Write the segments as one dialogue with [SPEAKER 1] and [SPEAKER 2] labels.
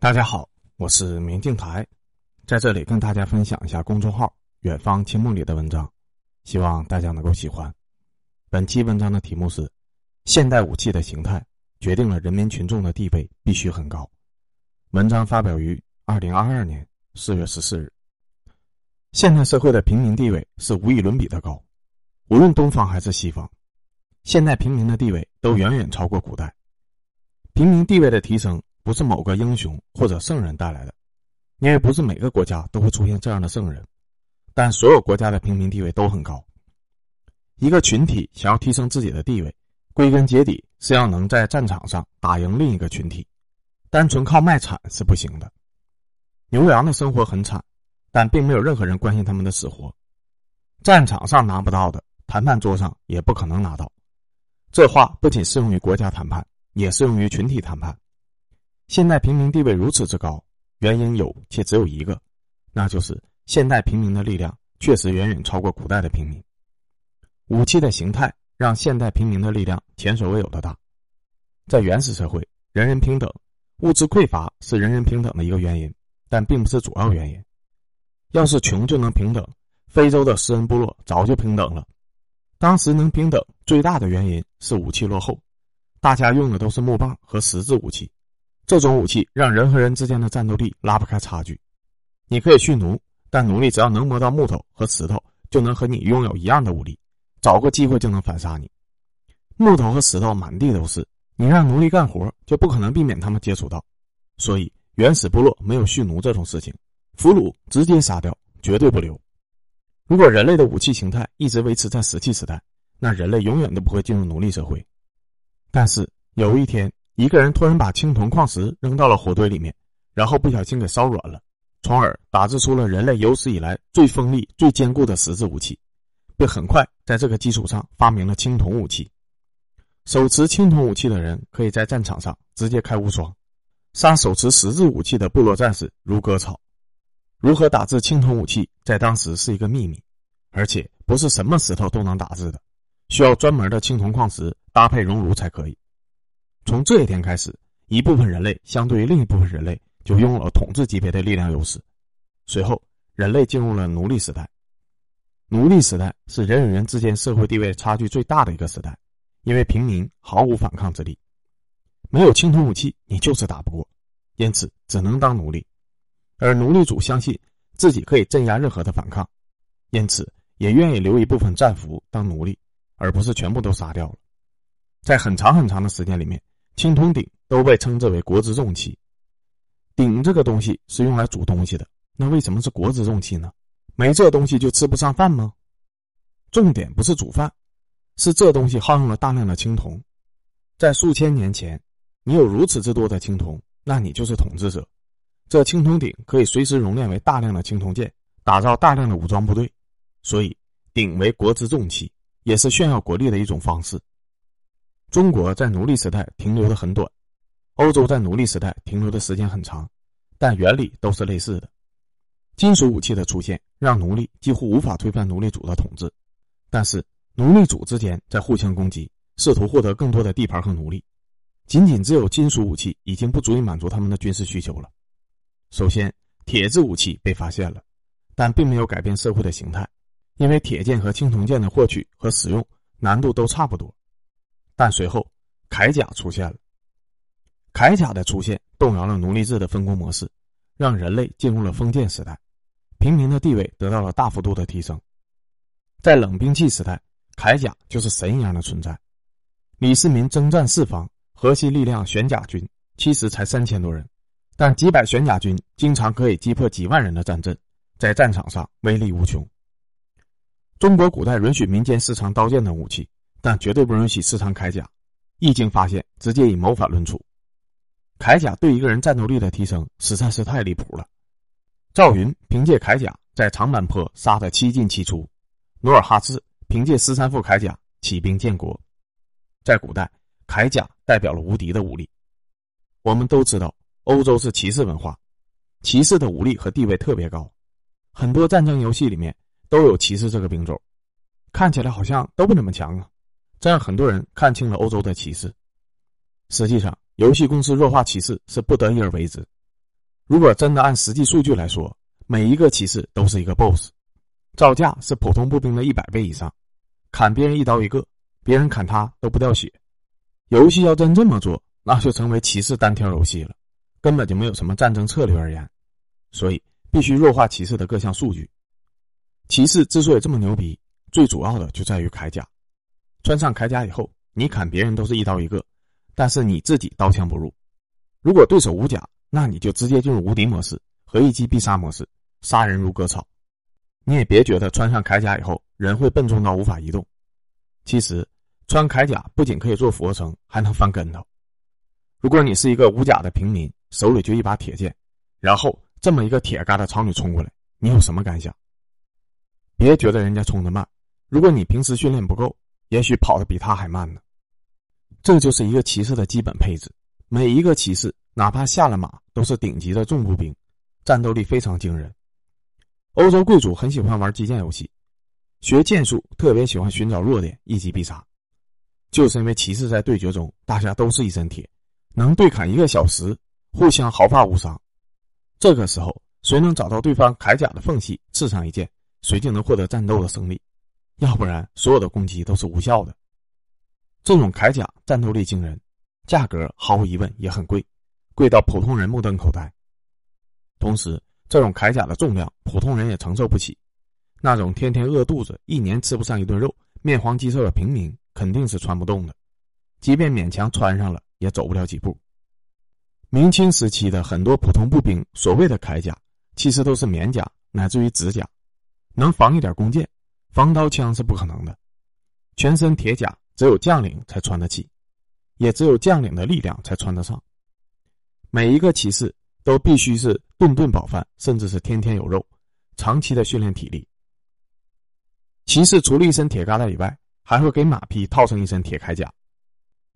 [SPEAKER 1] 大家好，我是明镜台，在这里跟大家分享一下公众号“远方清梦”里的文章，希望大家能够喜欢。本期文章的题目是：现代武器的形态决定了人民群众的地位必须很高。文章发表于二零二二年四月十四日。现代社会的平民地位是无与伦比的高，无论东方还是西方，现代平民的地位都远远超过古代。平民地位的提升。不是某个英雄或者圣人带来的，因为不是每个国家都会出现这样的圣人，但所有国家的平民地位都很高。一个群体想要提升自己的地位，归根结底是要能在战场上打赢另一个群体，单纯靠卖惨是不行的。牛羊的生活很惨，但并没有任何人关心他们的死活。战场上拿不到的，谈判桌上也不可能拿到。这话不仅适用于国家谈判，也适用于群体谈判。现代平民地位如此之高，原因有且只有一个，那就是现代平民的力量确实远远超过古代的平民。武器的形态让现代平民的力量前所未有的大。在原始社会，人人平等，物质匮乏是人人平等的一个原因，但并不是主要原因。要是穷就能平等，非洲的食人部落早就平等了。当时能平等最大的原因是武器落后，大家用的都是木棒和石质武器。这种武器让人和人之间的战斗力拉不开差距。你可以驯奴，但奴隶只要能摸到木头和石头，就能和你拥有一样的武力，找个机会就能反杀你。木头和石头满地都是，你让奴隶干活就不可能避免他们接触到。所以原始部落没有蓄奴这种事情，俘虏直接杀掉，绝对不留。如果人类的武器形态一直维持在石器时代，那人类永远都不会进入奴隶社会。但是有一天。一个人突然把青铜矿石扔到了火堆里面，然后不小心给烧软了，从而打制出了人类有史以来最锋利、最坚固的石质武器，并很快在这个基础上发明了青铜武器。手持青铜武器的人可以在战场上直接开无双，杀手持石质武器的部落战士如割草。如何打制青铜武器，在当时是一个秘密，而且不是什么石头都能打制的，需要专门的青铜矿石搭配熔炉才可以。从这一天开始，一部分人类相对于另一部分人类就拥有了统治级别的力量优势。随后，人类进入了奴隶时代。奴隶时代是人与人之间社会地位差距最大的一个时代，因为平民毫无反抗之力，没有青铜武器，你就是打不过，因此只能当奴隶。而奴隶主相信自己可以镇压任何的反抗，因此也愿意留一部分战俘当奴隶，而不是全部都杀掉了。在很长很长的时间里面。青铜鼎都被称之为国之重器。鼎这个东西是用来煮东西的，那为什么是国之重器呢？没这东西就吃不上饭吗？重点不是煮饭，是这东西耗用了大量的青铜。在数千年前，你有如此之多的青铜，那你就是统治者。这青铜鼎可以随时熔炼为大量的青铜剑，打造大量的武装部队，所以鼎为国之重器，也是炫耀国力的一种方式。中国在奴隶时代停留的很短，欧洲在奴隶时代停留的时间很长，但原理都是类似的。金属武器的出现让奴隶几乎无法推翻奴隶主的统治，但是奴隶主之间在互相攻击，试图获得更多的地盘和奴隶。仅仅只有金属武器已经不足以满足他们的军事需求了。首先，铁制武器被发现了，但并没有改变社会的形态，因为铁剑和青铜剑的获取和使用难度都差不多。但随后，铠甲出现了。铠甲的出现动摇了奴隶制的分工模式，让人类进入了封建时代，平民的地位得到了大幅度的提升。在冷兵器时代，铠甲就是神一样的存在。李世民征战四方，核心力量玄甲军其实才三千多人，但几百玄甲军经常可以击破几万人的战阵，在战场上威力无穷。中国古代允许民间私藏刀剑等武器。但绝对不允许私藏铠甲，一经发现，直接以谋反论处。铠甲对一个人战斗力的提升实在是太离谱了。赵云凭借铠甲在长坂坡杀得七进七出，努尔哈赤凭借十三副铠甲起兵建国。在古代，铠甲代表了无敌的武力。我们都知道，欧洲是骑士文化，骑士的武力和地位特别高，很多战争游戏里面都有骑士这个兵种，看起来好像都不怎么强啊。这让很多人看清了欧洲的骑士。实际上，游戏公司弱化骑士是不得已而为之。如果真的按实际数据来说，每一个骑士都是一个 BOSS，造价是普通步兵的一百倍以上，砍别人一刀一个，别人砍他都不掉血。游戏要真这么做，那就成为骑士单挑游戏了，根本就没有什么战争策略而言。所以必须弱化骑士的各项数据。骑士之所以这么牛逼，最主要的就在于铠甲。穿上铠甲以后，你砍别人都是一刀一个，但是你自己刀枪不入。如果对手无甲，那你就直接进入无敌模式和一击必杀模式。杀人如割草，你也别觉得穿上铠甲以后人会笨重到无法移动。其实，穿铠甲不仅可以做俯卧撑，还能翻跟头。如果你是一个无甲的平民，手里就一把铁剑，然后这么一个铁疙瘩朝你冲过来，你有什么感想？别觉得人家冲得慢，如果你平时训练不够，也许跑得比他还慢呢。这就是一个骑士的基本配置，每一个骑士哪怕下了马都是顶级的重步兵，战斗力非常惊人。欧洲贵族很喜欢玩击剑游戏，学剑术特别喜欢寻找弱点，一击必杀。就是因为骑士在对决中，大家都是一身铁，能对砍一个小时，互相毫发无伤。这个时候，谁能找到对方铠甲的缝隙，刺上一剑，谁就能获得战斗的胜利。要不然，所有的攻击都是无效的。这种铠甲战斗力惊人，价格毫无疑问也很贵，贵到普通人目瞪口呆。同时，这种铠甲的重量，普通人也承受不起。那种天天饿肚子、一年吃不上一顿肉、面黄肌瘦的平民，肯定是穿不动的。即便勉强穿上了，也走不了几步。明清时期的很多普通步兵，所谓的铠甲，其实都是棉甲乃至于指甲，能防一点弓箭，防刀枪是不可能的。全身铁甲，只有将领才穿得起，也只有将领的力量才穿得上。每一个骑士。都必须是顿顿饱饭，甚至是天天有肉，长期的训练体力。骑士除了一身铁疙瘩以外，还会给马匹套上一身铁铠甲，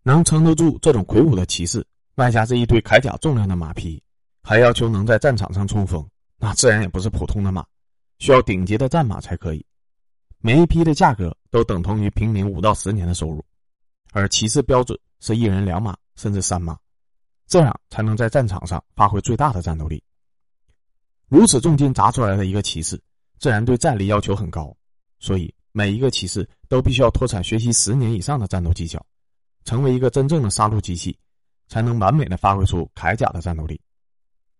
[SPEAKER 1] 能撑得住这种魁梧的骑士，外加这一堆铠甲重量的马匹，还要求能在战场上冲锋，那自然也不是普通的马，需要顶级的战马才可以。每一批的价格都等同于平民五到十年的收入，而骑士标准是一人两马，甚至三马。这样才能在战场上发挥最大的战斗力。如此重金砸出来的一个骑士，自然对战力要求很高，所以每一个骑士都必须要脱产学习十年以上的战斗技巧，成为一个真正的杀戮机器，才能完美的发挥出铠甲的战斗力。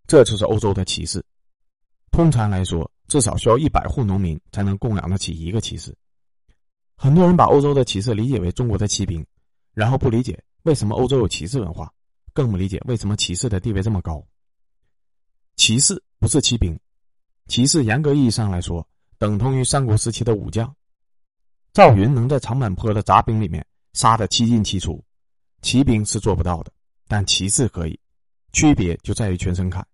[SPEAKER 1] 这就是欧洲的骑士。通常来说，至少需要一百户农民才能供养得起一个骑士。很多人把欧洲的骑士理解为中国的骑兵，然后不理解为什么欧洲有骑士文化。更不理解为什么骑士的地位这么高。骑士不是骑兵，骑士严格意义上来说，等同于三国时期的武将。赵云能在长坂坡的杂兵里面杀得七进七出，骑兵是做不到的，但骑士可以，区别就在于全身砍。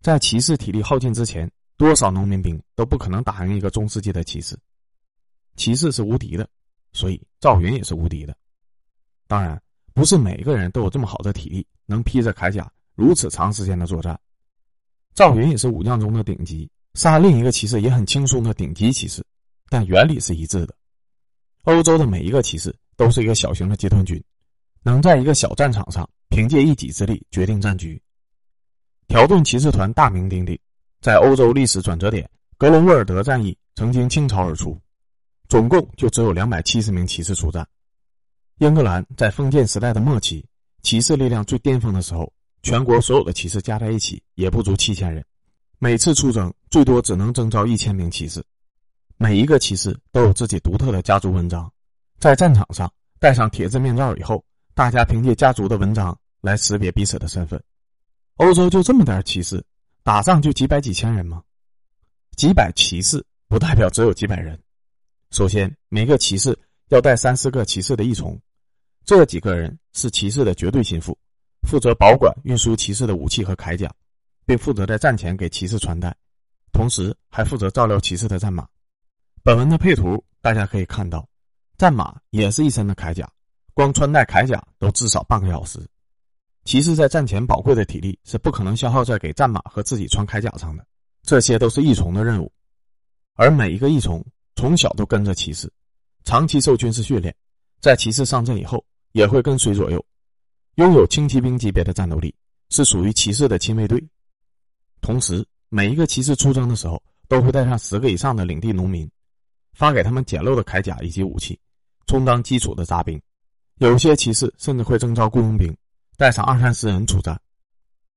[SPEAKER 1] 在骑士体力耗尽之前，多少农民兵都不可能打赢一个中世纪的骑士。骑士是无敌的，所以赵云也是无敌的。当然。不是每一个人都有这么好的体力，能披着铠甲如此长时间的作战。赵云也是武将中的顶级，杀另一个骑士也很轻松的顶级骑士，但原理是一致的。欧洲的每一个骑士都是一个小型的集团军，能在一个小战场上凭借一己之力决定战局。条顿骑士团大名鼎鼎，在欧洲历史转折点格伦沃尔德战役曾经倾巢而出，总共就只有两百七十名骑士出战。英格兰在封建时代的末期，骑士力量最巅峰的时候，全国所有的骑士加在一起也不足七千人，每次出征最多只能征召一千名骑士。每一个骑士都有自己独特的家族纹章，在战场上戴上铁质面罩以后，大家凭借家族的纹章来识别彼此的身份。欧洲就这么点骑士，打仗就几百几千人吗？几百骑士不代表只有几百人。首先，每个骑士要带三四个骑士的义从。这几个人是骑士的绝对心腹，负责保管、运输骑士的武器和铠甲，并负责在战前给骑士穿戴，同时还负责照料骑士的战马。本文的配图大家可以看到，战马也是一身的铠甲，光穿戴铠甲都至少半个小时。骑士在战前宝贵的体力是不可能消耗在给战马和自己穿铠甲上的，这些都是义从的任务，而每一个义从从小都跟着骑士，长期受军事训练，在骑士上阵以后。也会跟随左右，拥有轻骑兵级别的战斗力，是属于骑士的亲卫队。同时，每一个骑士出征的时候，都会带上十个以上的领地农民，发给他们简陋的铠甲以及武器，充当基础的杂兵。有些骑士甚至会征召雇佣兵，带上二三十人出战。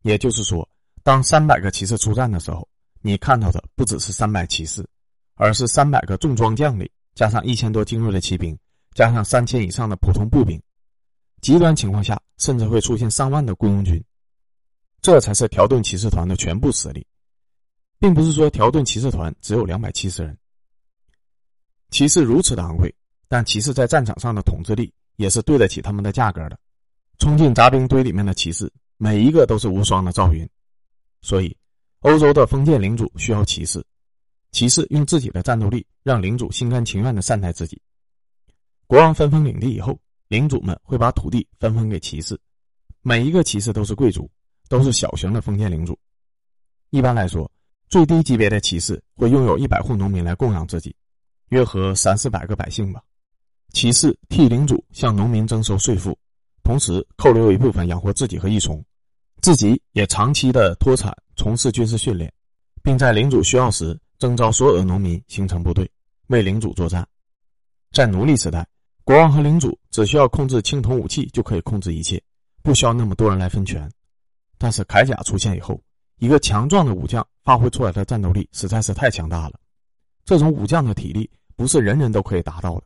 [SPEAKER 1] 也就是说，当三百个骑士出战的时候，你看到的不只是三百骑士，而是三百个重装将领，加上一千多精锐的骑兵，加上三千以上的普通步兵。极端情况下，甚至会出现上万的雇佣军。这才是条顿骑士团的全部实力，并不是说条顿骑士团只有两百七十人。骑士如此的昂贵，但骑士在战场上的统治力也是对得起他们的价格的。冲进杂兵堆里面的骑士，每一个都是无双的赵云。所以，欧洲的封建领主需要骑士，骑士用自己的战斗力让领主心甘情愿的善待自己。国王分封领地以后，领主们会把土地分封给骑士，每一个骑士都是贵族。都是小型的封建领主。一般来说，最低级别的骑士会拥有一百户农民来供养自己，约合三四百个百姓吧。骑士替领主向农民征收税赋，同时扣留一部分养活自己和一从，自己也长期的脱产从事军事训练，并在领主需要时征召所有的农民形成部队，为领主作战。在奴隶时代，国王和领主只需要控制青铜武器就可以控制一切，不需要那么多人来分权。但是铠甲出现以后，一个强壮的武将发挥出来的战斗力实在是太强大了。这种武将的体力不是人人都可以达到的，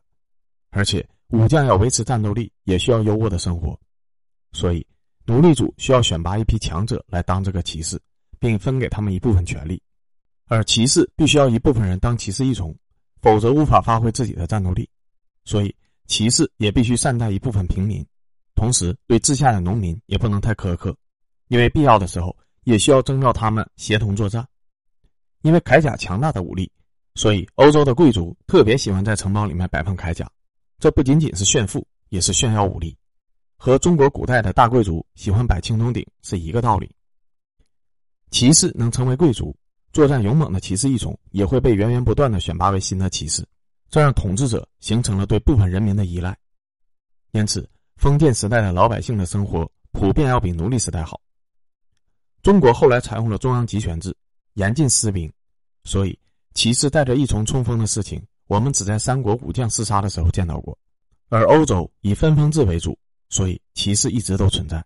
[SPEAKER 1] 而且武将要维持战斗力也需要优渥的生活，所以奴隶主需要选拔一批强者来当这个骑士，并分给他们一部分权利，而骑士必须要一部分人当骑士一从，否则无法发挥自己的战斗力。所以骑士也必须善待一部分平民，同时对治下的农民也不能太苛刻。因为必要的时候也需要征召他们协同作战，因为铠甲强大的武力，所以欧洲的贵族特别喜欢在城堡里面摆放铠甲。这不仅仅是炫富，也是炫耀武力，和中国古代的大贵族喜欢摆青铜鼎是一个道理。骑士能成为贵族，作战勇猛的骑士一种也会被源源不断的选拔为新的骑士，这让统治者形成了对部分人民的依赖。因此，封建时代的老百姓的生活普遍要比奴隶时代好。中国后来采用了中央集权制，严禁私兵，所以骑士带着一重冲锋的事情，我们只在三国武将厮杀的时候见到过。而欧洲以分封制为主，所以骑士一直都存在。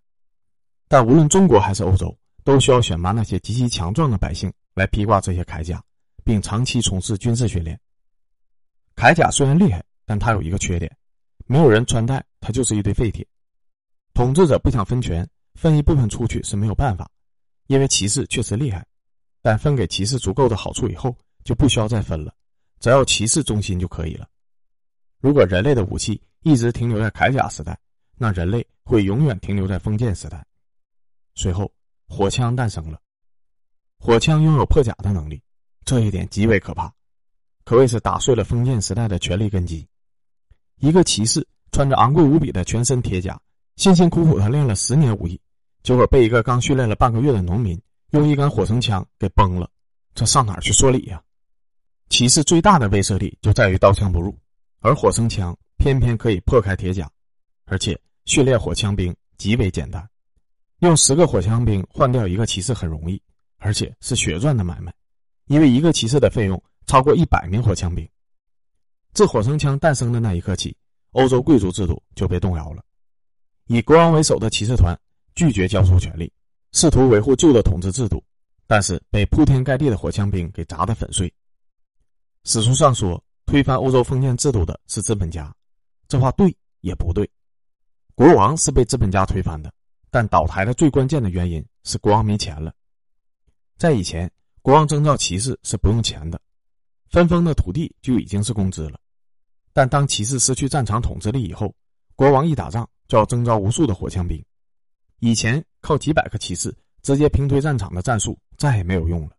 [SPEAKER 1] 但无论中国还是欧洲，都需要选拔那些极其强壮的百姓来披挂这些铠甲，并长期从事军事训练。铠甲虽然厉害，但它有一个缺点：没有人穿戴，它就是一堆废铁。统治者不想分权，分一部分出去是没有办法。因为骑士确实厉害，但分给骑士足够的好处以后，就不需要再分了，只要骑士忠心就可以了。如果人类的武器一直停留在铠甲时代，那人类会永远停留在封建时代。随后，火枪诞生了，火枪拥有破甲的能力，这一点极为可怕，可谓是打碎了封建时代的权力根基。一个骑士穿着昂贵无比的全身铁甲，辛辛苦苦的练了十年武艺。结果被一个刚训练了半个月的农民用一杆火绳枪给崩了，这上哪儿去说理呀？骑士最大的威慑力就在于刀枪不入，而火绳枪偏偏可以破开铁甲，而且训练火枪兵极为简单，用十个火枪兵换掉一个骑士很容易，而且是血赚的买卖，因为一个骑士的费用超过一百名火枪兵。自火绳枪诞生的那一刻起，欧洲贵族制度就被动摇了，以国王为首的骑士团。拒绝交出权力，试图维护旧的统治制度，但是被铺天盖地的火枪兵给砸得粉碎。史书上说，推翻欧洲封建制度的是资本家，这话对也不对。国王是被资本家推翻的，但倒台的最关键的原因是国王没钱了。在以前，国王征召骑士是不用钱的，分封的土地就已经是工资了。但当骑士失去战场统治力以后，国王一打仗就要征召无数的火枪兵。以前靠几百个骑士直接平推战场的战术再也没有用了。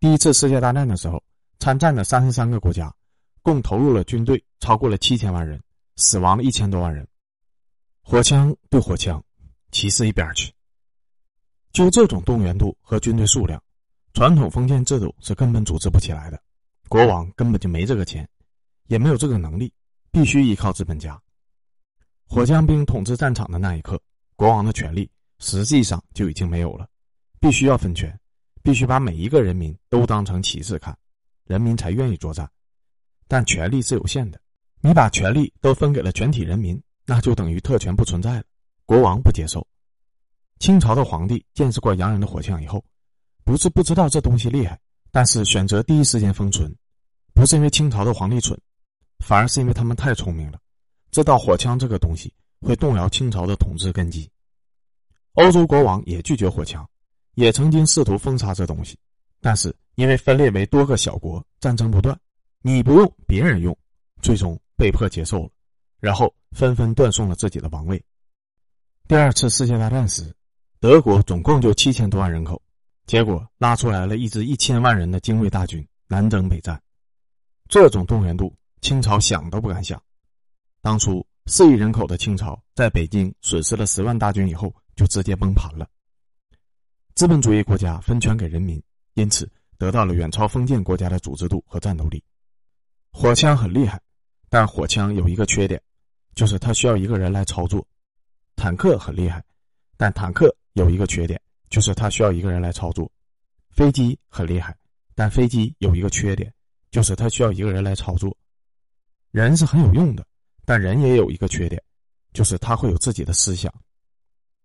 [SPEAKER 1] 第一次世界大战的时候，参战的三十三个国家，共投入了军队超过了七千万人，死亡了一千多万人。火枪对火枪，骑士一边去。就这种动员度和军队数量，传统封建制度是根本组织不起来的。国王根本就没这个钱，也没有这个能力，必须依靠资本家。火枪兵统治战场的那一刻。国王的权力实际上就已经没有了。必须要分权，必须把每一个人民都当成骑士看，人民才愿意作战。但权力是有限的，你把权力都分给了全体人民，那就等于特权不存在了。国王不接受。清朝的皇帝见识过洋人的火枪以后，不是不知道这东西厉害，但是选择第一时间封存，不是因为清朝的皇帝蠢，反而是因为他们太聪明了，知道火枪这个东西会动摇清朝的统治根基。欧洲国王也拒绝火枪。也曾经试图封杀这东西，但是因为分裂为多个小国，战争不断，你不用别人用，最终被迫接受了，然后纷纷断送了自己的王位。第二次世界大战时，德国总共就七千多万人口，结果拉出来了一支一千万人的精锐大军，南征北战。这种动员度，清朝想都不敢想。当初四亿人口的清朝，在北京损失了十万大军以后，就直接崩盘了。资本主义国家分权给人民，因此得到了远超封建国家的组织度和战斗力。火枪很厉害，但火枪有一个缺点，就是它需要一个人来操作。坦克很厉害，但坦克有一个缺点，就是它需要一个人来操作。飞机很厉害，但飞机有一个缺点，就是它需要一个人来操作。人是很有用的，但人也有一个缺点，就是他会有自己的思想。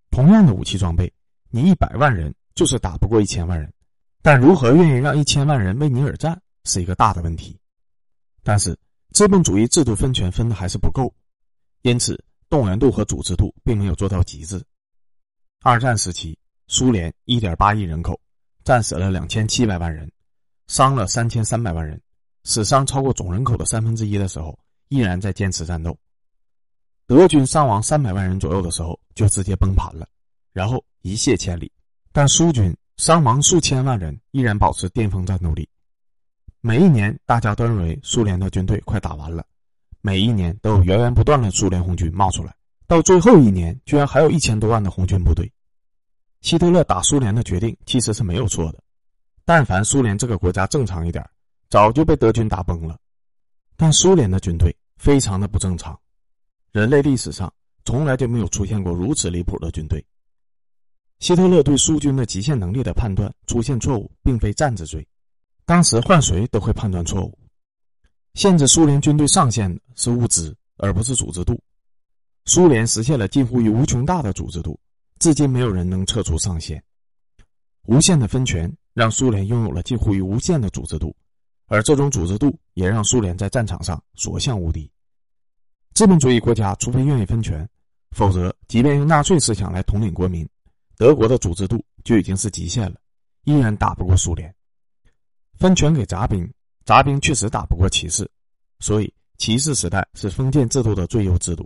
[SPEAKER 1] 同样的武器装备，你一百万人。就是打不过一千万人，但如何愿意让一千万人为你而战是一个大的问题。但是资本主义制度分权分的还是不够，因此动员度和组织度并没有做到极致。二战时期，苏联一点八亿人口，战死了两千七百万人，伤了三千三百万人，死伤超过总人口的三分之一的时候，依然在坚持战斗。德军伤亡三百万人左右的时候，就直接崩盘了，然后一泻千里。但苏军伤亡数千万人，依然保持巅峰战斗力。每一年，大家都认为苏联的军队快打完了，每一年都有源源不断的苏联红军冒出来，到最后一年，居然还有一千多万的红军部队。希特勒打苏联的决定其实是没有错的，但凡苏联这个国家正常一点，早就被德军打崩了。但苏联的军队非常的不正常，人类历史上从来就没有出现过如此离谱的军队。希特勒对苏军的极限能力的判断出现错误，并非战之罪。当时换谁都会判断错误。限制苏联军队上限的是物资，而不是组织度。苏联实现了近乎于无穷大的组织度，至今没有人能测出上限。无限的分权让苏联拥有了近乎于无限的组织度，而这种组织度也让苏联在战场上所向无敌。资本主义国家除非愿意分权，否则即便用纳粹思想来统领国民。德国的组织度就已经是极限了，依然打不过苏联。分权给杂兵，杂兵确实打不过骑士，所以骑士时代是封建制度的最优制度。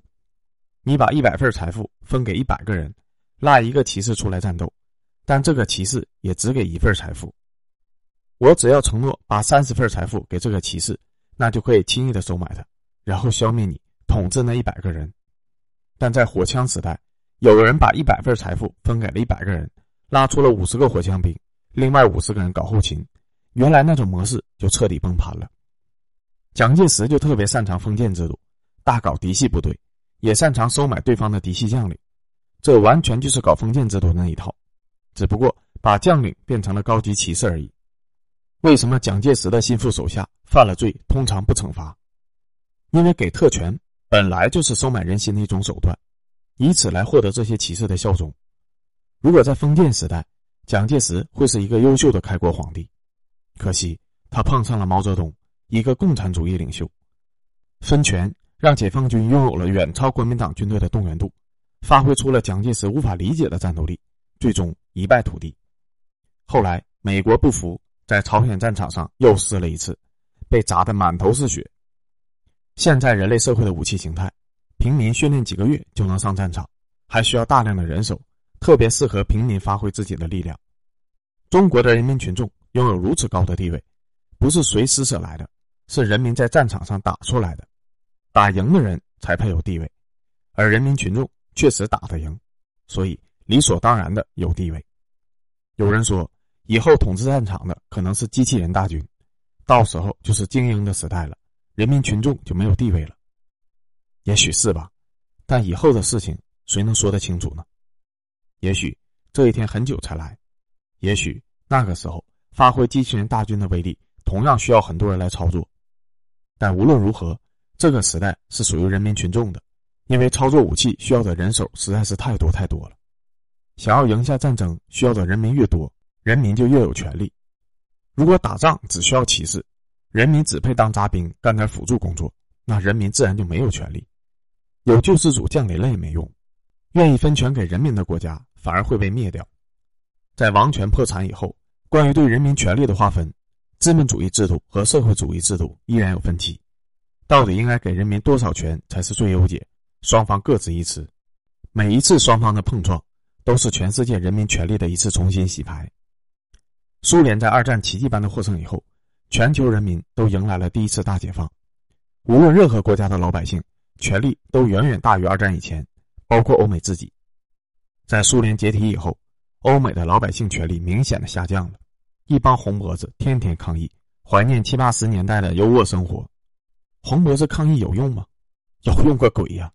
[SPEAKER 1] 你把一百份财富分给一百个人，拉一个骑士出来战斗，但这个骑士也只给一份财富。我只要承诺把三十份财富给这个骑士，那就可以轻易的收买他，然后消灭你，统治那一百个人。但在火枪时代。有人把一百份财富分给了一百个人，拉出了五十个火枪兵，另外五十个人搞后勤，原来那种模式就彻底崩盘了。蒋介石就特别擅长封建制度，大搞嫡系部队，也擅长收买对方的嫡系将领，这完全就是搞封建制度那一套，只不过把将领变成了高级骑士而已。为什么蒋介石的心腹手下犯了罪通常不惩罚？因为给特权本来就是收买人心的一种手段。以此来获得这些骑士的效忠。如果在封建时代，蒋介石会是一个优秀的开国皇帝。可惜他碰上了毛泽东，一个共产主义领袖。分权让解放军拥有了远超国民党军队的动员度，发挥出了蒋介石无法理解的战斗力，最终一败涂地。后来美国不服，在朝鲜战场上又试了一次，被砸得满头是血。现在人类社会的武器形态。平民训练几个月就能上战场，还需要大量的人手，特别适合平民发挥自己的力量。中国的人民群众拥有如此高的地位，不是谁施舍来的，是人民在战场上打出来的。打赢的人才配有地位，而人民群众确实打得赢，所以理所当然的有地位。有人说，以后统治战场的可能是机器人大军，到时候就是精英的时代了，人民群众就没有地位了。也许是吧，但以后的事情谁能说得清楚呢？也许这一天很久才来。也许那个时候发挥机器人大军的威力，同样需要很多人来操作。但无论如何，这个时代是属于人民群众的，因为操作武器需要的人手实在是太多太多了。想要赢下战争，需要的人民越多，人民就越有权利。如果打仗只需要骑士，人民只配当杂兵，干点辅助工作，那人民自然就没有权利。有救世主降临了也没用，愿意分权给人民的国家反而会被灭掉。在王权破产以后，关于对人民权利的划分，资本主义制度和社会主义制度依然有分歧。到底应该给人民多少权才是最优解？双方各执一词。每一次双方的碰撞，都是全世界人民权利的一次重新洗牌。苏联在二战奇迹般的获胜以后，全球人民都迎来了第一次大解放。无论任何国家的老百姓，权力都远远大于二战以前，包括欧美自己。在苏联解体以后，欧美的老百姓权力明显的下降了，一帮红脖子天天抗议，怀念七八十年代的优渥生活。红脖子抗议有用吗？有用个鬼呀！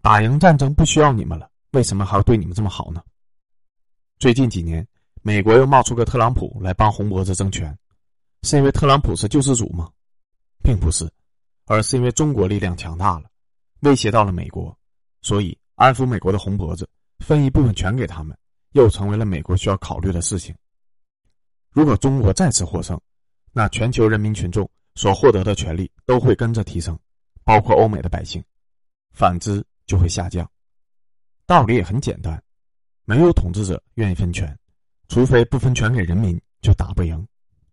[SPEAKER 1] 打赢战争不需要你们了，为什么还要对你们这么好呢？最近几年。美国又冒出个特朗普来帮红脖子争权，是因为特朗普是救世主吗？并不是，而是因为中国力量强大了，威胁到了美国，所以安抚美国的红脖子分一部分权给他们，又成为了美国需要考虑的事情。如果中国再次获胜，那全球人民群众所获得的权利都会跟着提升，包括欧美的百姓；反之就会下降。道理也很简单，没有统治者愿意分权。除非不分权给人民，就打不赢。